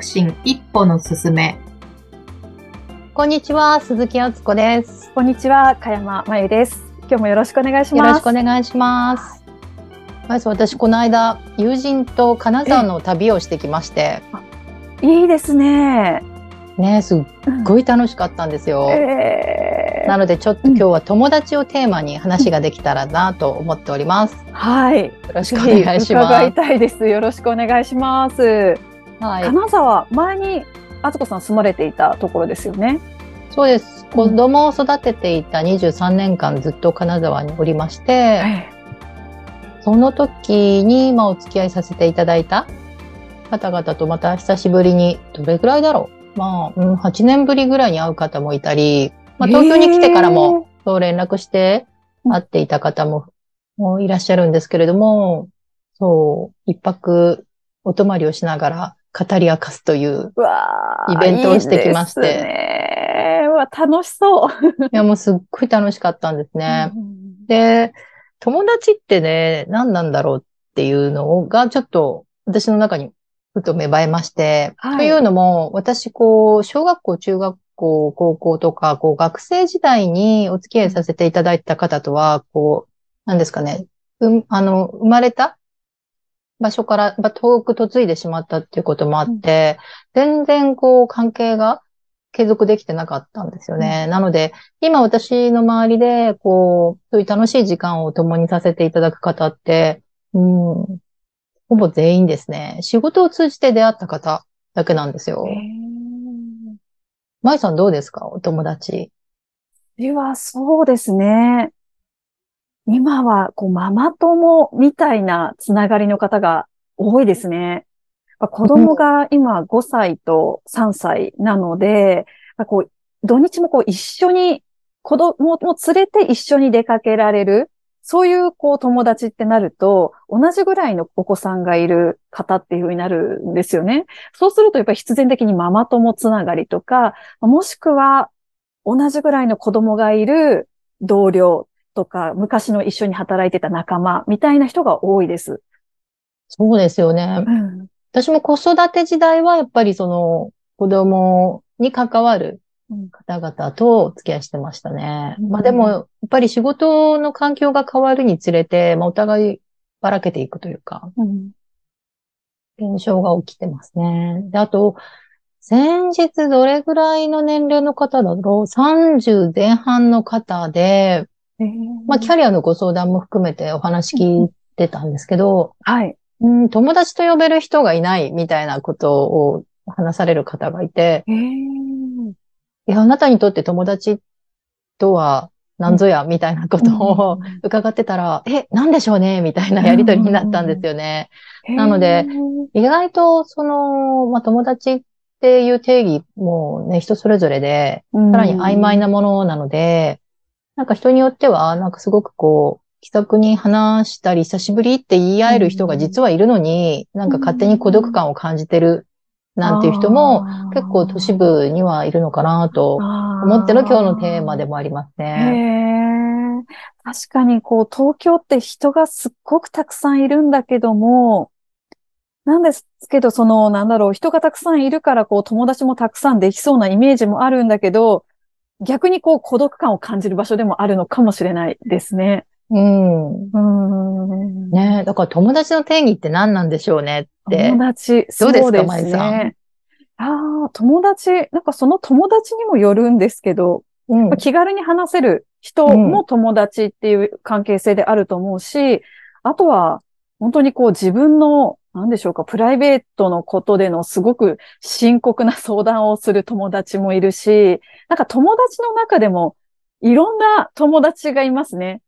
促進一歩の進め。こんにちは、鈴木敦子です。こんにちは、かやままゆです。今日もよろしくお願いします。よろしくお願いします。まず私、この間、友人と金沢の旅をしてきまして、いいですね。ね、すっごい楽しかったんですよ。えーなので、ちょっと今日は友達をテーマに話ができたらなと思っております。よはい。ろしくお願いしま伺いたいです。よろしくお願いします。す。はい。金沢、前に、あつこさん住まれていたところですよね。そうです。子供を育てていた23年間ずっと金沢におりまして、その時に、まあ、お付き合いさせていただいた方々とまた久しぶりに、どれぐらいだろうまあ、うん、8年ぶりぐらいに会う方もいたり、まあ、東京に来てからも、そう連絡して会っていた方ももういらっしゃるんですけれども、そう、一泊お泊まりをしながら語り明かすという、イベントをしてきまして。いいですね。うわ楽しそう。いやもうすっごい楽しかったんですね。うん。で、友達ってね、何なんだろうっていうのがちょっと私の中にふと芽生えまして、はい。というのも、私こう、小学校、中学校、高校とか、こう、学生時代にお付き合いさせていただいた方とは、こう、何ですかね、うん、あの、生まれた場所から、まあ遠く嫁いでしまったっていうこともあって、全然こう、関係が継続できてなかったんですよね。なので、今私の周りで、こう、そういう楽しい時間を共にさせていただく方って、うん、ほぼ全員ですね。仕事を通じて出会った方だけなんですよ。えー舞さんどうですか？お友達。では、そうですね。今は、こう、ママ友みたいなつながりの方が多いですね。子供が今5歳と3歳なので、まあこう、土日もこう一緒に、子供も連れて一緒に出かけられる、そういうこう友達ってなると、同じぐらいのお子さんがいる方っていう風になるんですよね。そうするとやっぱり必然的にママ友つながりとか、もしくは同じぐらいの子供がいる同僚とか、昔の一緒に働いてた仲間みたいな人が多いです。そうですよね。うん。私も子育て時代はやっぱりその子供に関わる方々とお付き合いしてましたね。うんまあでも、やっぱり仕事の環境が変わるにつれて、まあお互いばらけていくというか、うん。現象が起きてますね。で、あと、先日どれぐらいの年齢の方だろう ?30 前半の方で、まあキャリアのご相談も含めてお話聞いてたんですけど、はい。うん、友達と呼べる人がいないみたいなことを話される方がいて、えー。いや、あなたにとって友達とは何ぞや、みたいなことを伺ってたら、え、なんでしょうね？みたいなやりとりになったんですよね。なので、意外と、その、まあ、友達っていう定義もね、人それぞれで、ささらに曖昧なものなので、なんか人によっては、なんかすごくこう、気さくに話したり、久しぶりって言い合える人が実はいるのに、なんか勝手に孤独感を感じてるなんていう人も、結構都市部にはいるのかなと思っての今日のテーマでもありますへね。え。確かにこう東京って人がすっごくたくさんいるんだけども、なんですけど、その、なんだろう、人がたくさんいるから、こう、友達もたくさんできそうなイメージもあるんだけど、逆にこう、孤独感を感じる場所でもあるのかもしれないですね。うん。うーん。ねだから友達の定義って何なんでしょうねって友。達、どうですかそうですね。ああ、友達、なんかその友達にもよるんですけど、うんまあ気軽に話せる人も友達っていう関係性であると思うし、あとは、本当にこう自分の、なんでしょうか、プライベートのことでのすごく深刻な相談をする友達もいるし、なんか友達の中でもいろんな友達がいますね。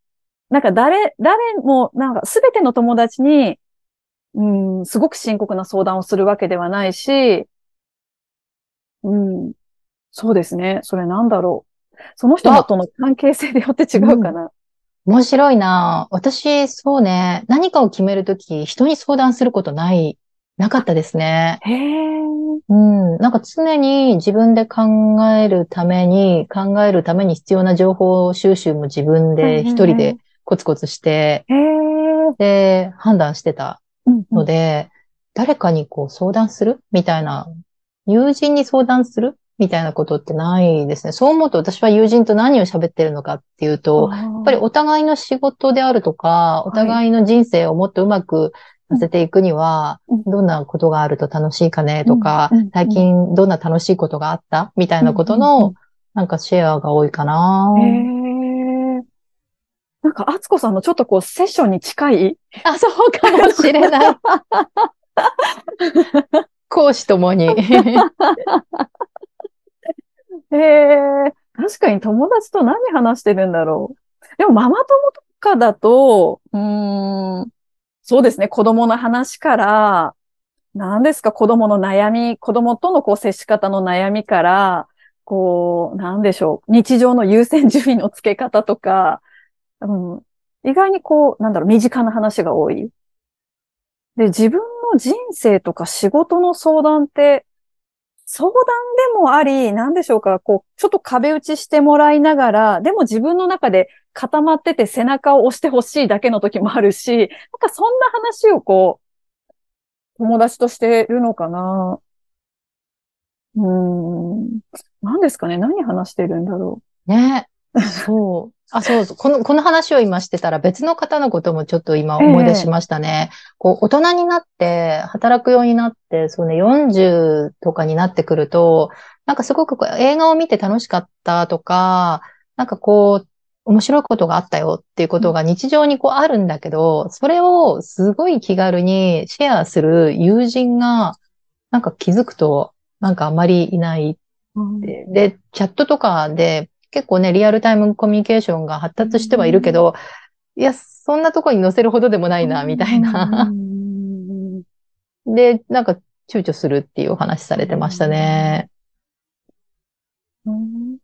なんか誰、誰も、なんかすべての友達に、うん、すごく深刻な相談をするわけではないし、うん、そうですね。それなんだろう。その人との関係性でよって違うかな。面白いな私、そうね、何かを決めるとき、人に相談することない、なかったですね。へえ。うん。なんか常に自分で考えるために、考えるために必要な情報収集も自分で一人でコツコツして。で、判断してたうんので、誰かにこう相談する？みたいな友人に相談する？みたいなことってないですね。そう思うと私は友人と何を喋ってるのかっていうと、やっぱりお互いの仕事であるとか、お互いの人生をもっとうまくさせていくには、うん。どんなことがあると楽しいかねとか最近どんな楽しいことがあったみたいなことの、なんかシェアが多いかな。なんか、あつこさんのちょっとこう、セッションに近いあ、そうかもしれない。講師ともに。へえ。確かに友達と何話してるんだろう。でも、ママ友とかだと、うーん、そうですね、子供の話から、何ですか、子供の悩み、子供とのこう接し方の悩みから、こう、なんでしょう、日常の優先順位の付け方とか、うん、意外にこう、なんだろう、身近な話が多い。で、自分の人生とか仕事の相談って、相談でもあり、なんでしょうか、こう、ちょっと壁打ちしてもらいながら、でも自分の中で固まってて背中を押してほしいだけの時もあるし、なんかそんな話をこう、友達としてるのかな。うーん。何ですかね何話してるんだろうね。そう。あ、そうそう。この、この話を今してたら別の方のこともちょっと今思い出しましたね。こう、大人になって、働くようになって、そうね、40とかになってくると、なんかすごくこう映画を見て楽しかったとか、なんかこう、面白いことがあったよっていうことが日常にこうあるんだけど、それをすごい気軽にシェアする友人が、なんか気づくと、なんかあまりいない。でチャットとかで結構ね、リアルタイムコミュニケーションが発達してはいるけど、いや、そんなとこに載せるほどでもないな、みたいな。うんで、なんか躊躇するっていうお話されてましたね。うん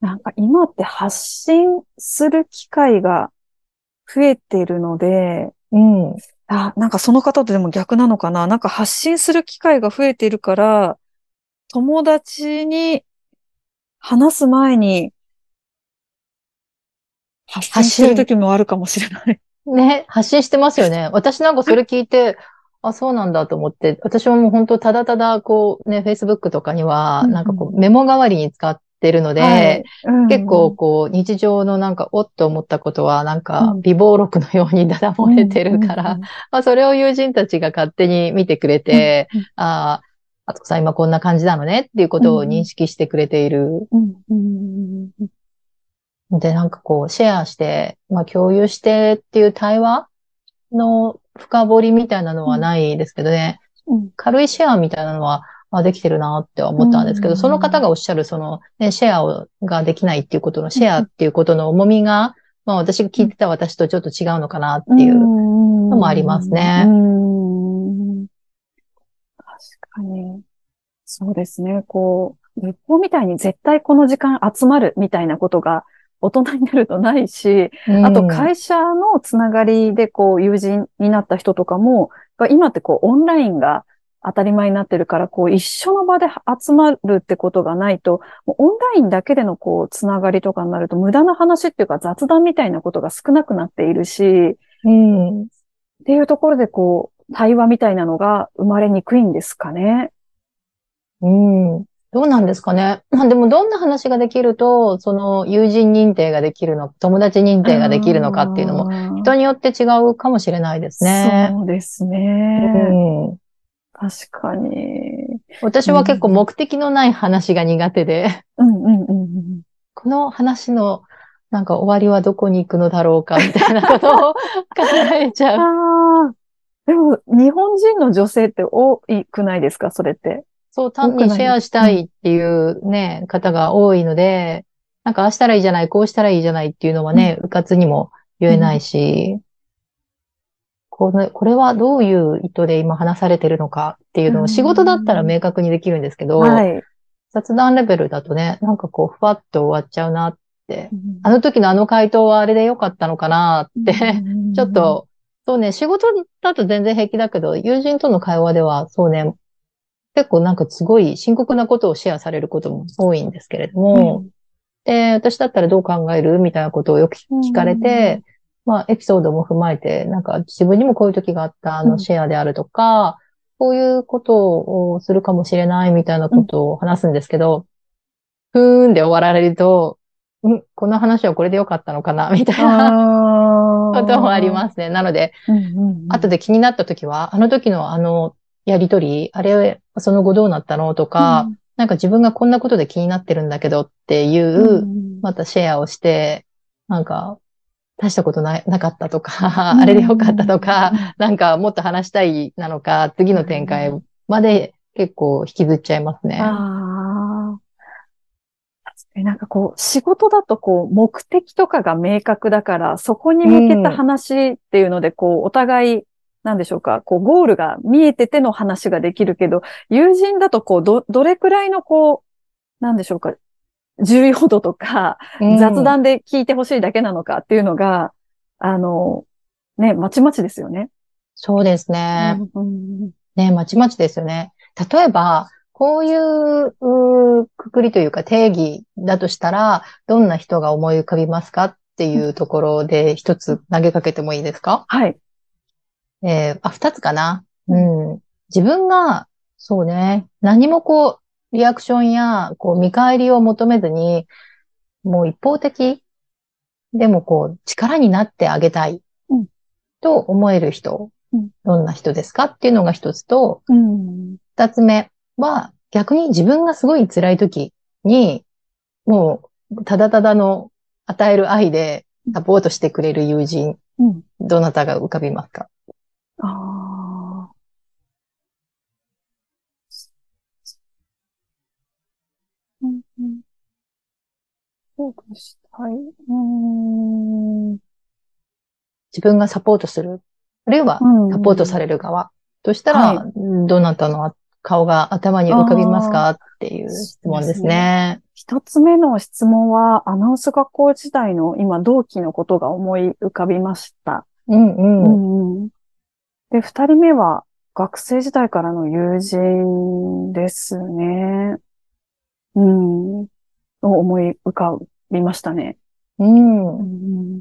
なんか今って発信する機会が増えてるので、うん。あ、なんかその方とでも逆なのかななんか発信する機会が増えているから、友達に話す前に発信。してる時もあるかもしれない。ね、発信してますよね。私なんかそれ聞いて、あ、そうなんだと思って、私はもう本当ただただこうね、Facebook とかには、うんなんかこうメモ代わりに使ってるので、はい。うん結構こう日常のなんかおっと思ったことはなんかうん。微暴録のようにだだ漏れてるから、うんまあそれを友人たちが勝手に見てくれて、うんうんああ、あつこさん今こんな感じなのねっていうことを認識してくれている。で、なんかこうシェアして、まあ共有してっていう対話の深掘りみたいなのはないですけどね、うん。軽いシェアみたいなのは、まあ、できてるなって思ったんですけど、うんその方がおっしゃるその、ね、シェアをができないっていうことのシェアっていうことの重みが、まあ私が聞いてた私とちょっと違うのかなっていう。のもありますね。うん確かに。そうですね。こう、日報みたいに絶対この時間集まるみたいなことが大人になるとないし、あと会社のつながりでこう友人になった人とかも、今ってこうオンラインが当たり前になってるから、こう一緒の場で集まるってことがないと、オンラインだけでのこうつながりとかになると無駄な話っていうか雑談みたいなことが少なくなっているし、うん。っていうところでこう対話みたいなのが生まれにくいんですかね。うん。どうなんですかね。まあでもどんな話ができると、その友人認定ができるの、友達認定ができるのかっていうのも、も人によって違うかもしれないですね。そうですね。うん。確かに。私は結構目的のない話が苦手で、うんうんうんうん。この話のなんか終わりはどこに行くのだろうかみたいなことを考えちゃう。でも、日本人の女性って多くないですか？それって。そう、単にシェアしたいっていうね、方が多いので、なんかああしたらいいじゃない、こうしたらいいじゃないっていうのはね、うかつにも言えないし、これ、これはどういう意図で今話されてるのかっていうのを仕事だったら明確にできるんですけど、はい。雑談レベルだとね、なんかこう、ふわっと終わっちゃうなって、あの時のあの回答はあれでよかったのかなって、ちょっ、と、そうね、仕事だと全然平気だけど、友人との会話では、そうね、結構なんかすごい深刻なことをシェアされることも多いんですけれども、で、私だったらどう考えるみたいなことをよく聞かれて、まあ、エピソードも踏まえて、なんか自分にもこういう時があった、あうん。のシェアであるとか、こういうことをするかもしれないみたいなことを話すんですけど、ふーんで終わられると、んこの話はこれでよかったのかなみたいなこともありますね。なので、す。うんうんうん後で気になった時は、あの時のあのやりとり、あれ、その後どうなったのとか、なんか自分がこんなことで気になってるんだけどっていう、んまたシェアをして、なんか、大したことななかったとか、うんあれでよかったとか、なんかもっと話したいなのか、次の展開まで結構引きずっちゃいますね。ああ。確かになんかこう、仕事だとこう、目的とかが明確だから、そこに向けた話っていうので、こう、お互い、なんでしょうか、こう、ゴールが見えてての話ができるけど、友人だとこう、ど、どれくらいのこう、なんでしょうか、重要度とか、うん雑談で聞いてほしいだけなのかっていうのが、あの、ね、まちまちですよね。そうですね。ね、まちまちですよね。例えば、こういうくくりというか定義だとしたら、どんな人が思い浮かびますかっていうところで一つ投げかけてもいいですか？はい。えーあ、二つかな？うん。自分が、そうね、何もこう、リアクションや、こう、見返りを求めずに、もう一方的？でもこう、力になってあげたい？うん、と思える人？うん、どんな人ですか？っていうのが一つと、うん。二つ目は、逆に自分がすごい辛い時に、もう、ただただの与える愛でサポートしてくれる友人、うん。どなたが浮かびますか？ああ。うんうん。そうとしたい。うーん。自分がサポートする。あるいは、サポートされる側。としたら、はどなたの顔が頭に浮かびますか？っていう質問ですね。一つ目の質問は、アナウンス学校時代の今、同期のことが思い浮かびました。うんううん。んうん。で、二人目は、学生時代からの友人ですね。うん。を思い浮かびましたね。うん。うん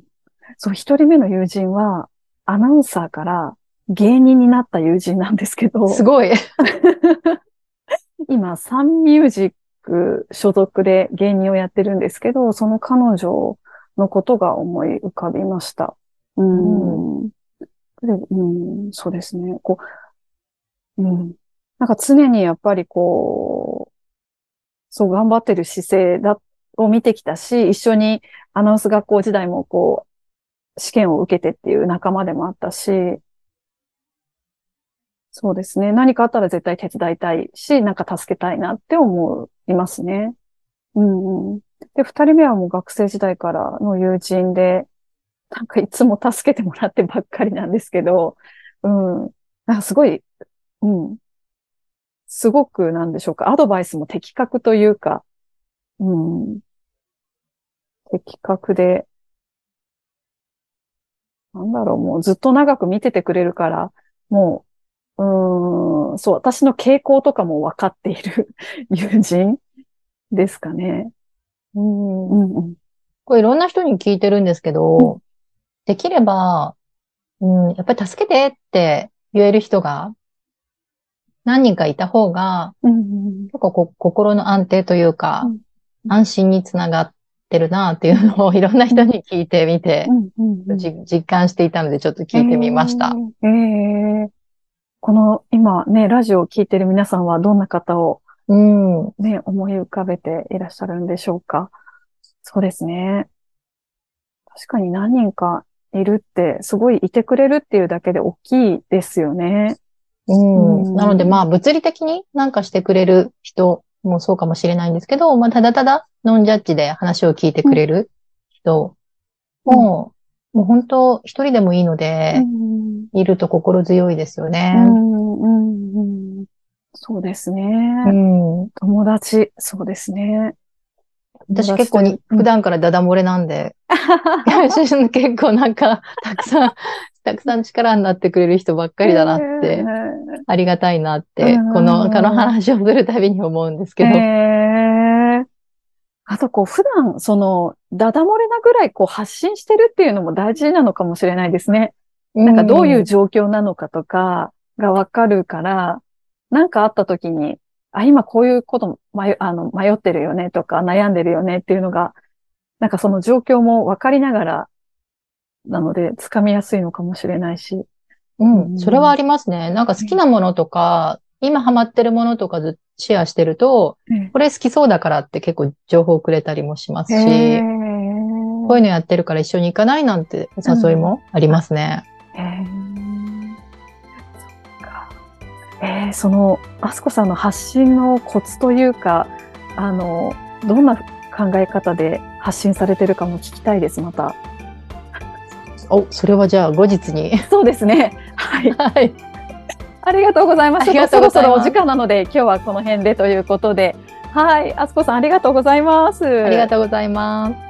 そう、一人目の友人は、アナウンサーから芸人になった友人なんですけど、すごい。今、サンミュージック所属で芸人をやってるんですけど、その彼女のことが思い浮かびました。うん。でうん、そうですね。こう、うん。なんか常にやっぱりこう、そう頑張ってる姿勢だ、を見てきたし、一緒にアナウンス学校時代もこう、試験を受けてっていう仲間でもあったし、そうですね。何かあったら絶対手伝いたいし、なんか助けたいなって思いますね。うんうん。で、二人目はもう学生時代からの友人で、なんかいつも助けてもらってばっかりなんですけど、うん。なんかすごい、うん。すごくなんでしょうか。アドバイスも的確というか、うん。的確で、なんだろう、もうずっと長く見ててくれるから、もう、うーん、そう、私の傾向とかも分かっている 友人ですかね。うんうんうん。これいろんな人に聞いてるんですけど、できれば、うん、やっぱり助けてって言える人が何人かいた方が、うんうん結構こ心の安定というか、うん安心につながってるなっていうのをいろんな人に聞いてみて、うん実感していたのでちょっと聞いてみました。えーえーこの今ね、ラジオを聞いてる皆さんはどんな方をうん。ね、思い浮かべていらっしゃるんでしょうか？そうですね。確かに何人かいるって、すごいいてくれるっていうだけで大きいですよね。うん。うんなのでまあ物理的になんかしてくれる人もそうかもしれないんですけど、まあただただノンジャッジで話を聞いてくれる人も、もう本当一人でもいいので、うんいると心強いですよね。うんうんうんそうですね。うん。友達、そうですね。私結構に、普段からダダ漏れなんで、結構なんか、たくさん、たくさん力になってくれる人ばっかりだなって、ありがたいなって、うんこの、この話をするたびに思うんですけど。ええあと、こう、普段、その、ダダ漏れなぐらい、こう、発信してるっていうのも大事なのかもしれないですね。なんか、どういう状況なのかとかがわかるから、なんかあった時に、あ、今こういうこと迷、あの、迷ってるよねとか悩んでるよねっていうのが、なんかその状況も分かりながら、なので、掴みやすいのかもしれないし。うん、それはありますね。なんか好きなものとか、今ハマってるものとかずシェアしてると、これ好きそうだからって結構情報をくれたりもしますし、こういうのやってるから一緒に行かないなんてお誘いもありますね。へーそ。えーその、あすこさんの発信のコツというか、あの、どんな考え方で発信されてるかも聞きたいです、また。お、それはじゃあ後日に。そうですね。はい。はい。ありがとうございます。そろそろお時間なので、今日はこの辺でということで。はい。あすこさん、ありがとうございます。ありがとうございます。